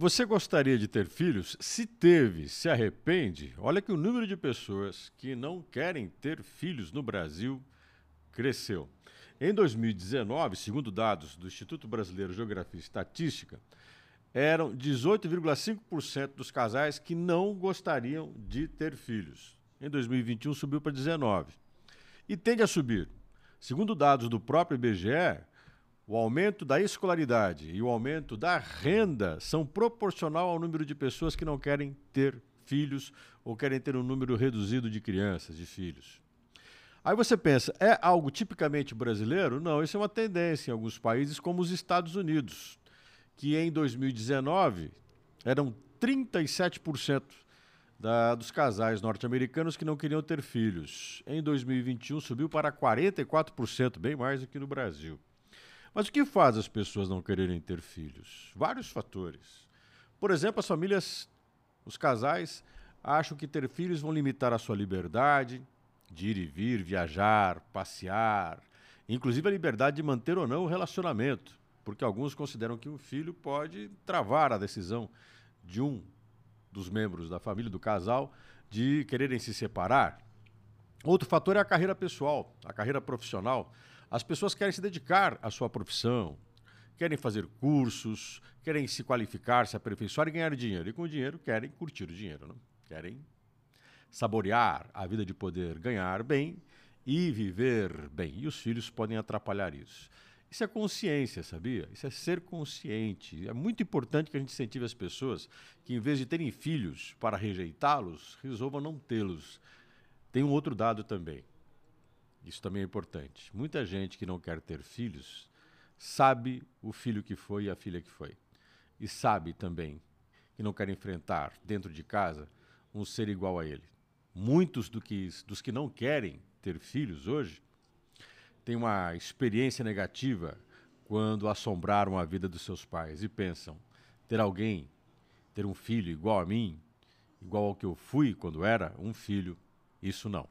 Você gostaria de ter filhos? Se teve, se arrepende? Olha que o número de pessoas que não querem ter filhos no Brasil cresceu. Em 2019, segundo dados do Instituto Brasileiro de Geografia e Estatística, eram 18,5% dos casais que não gostariam de ter filhos. Em 2021 subiu para 19. E tende a subir. Segundo dados do próprio IBGE, o aumento da escolaridade e o aumento da renda são proporcional ao número de pessoas que não querem ter filhos ou querem ter um número reduzido de crianças, de filhos. Aí você pensa, é algo tipicamente brasileiro? Não, isso é uma tendência em alguns países, como os Estados Unidos que em 2019 eram 37% da, dos casais norte-americanos que não queriam ter filhos. Em 2021 subiu para 44%, bem mais do que no Brasil. Mas o que faz as pessoas não quererem ter filhos? Vários fatores. Por exemplo, as famílias, os casais, acham que ter filhos vão limitar a sua liberdade de ir e vir, viajar, passear, inclusive a liberdade de manter ou não o relacionamento porque alguns consideram que um filho pode travar a decisão de um dos membros da família, do casal, de quererem se separar. Outro fator é a carreira pessoal, a carreira profissional. As pessoas querem se dedicar à sua profissão, querem fazer cursos, querem se qualificar, se aperfeiçoar e ganhar dinheiro. E com o dinheiro querem curtir o dinheiro, não? querem saborear a vida de poder ganhar bem e viver bem. E os filhos podem atrapalhar isso. Isso é consciência, sabia? Isso é ser consciente. É muito importante que a gente incentive as pessoas que, em vez de terem filhos para rejeitá-los, resolvam não tê-los. Tem um outro dado também. Isso também é importante. Muita gente que não quer ter filhos sabe o filho que foi e a filha que foi. E sabe também que não quer enfrentar dentro de casa um ser igual a ele. Muitos do que, dos que não querem ter filhos hoje têm uma experiência negativa quando assombraram a vida dos seus pais e pensam: ter alguém, ter um filho igual a mim, igual ao que eu fui quando era um filho, isso não.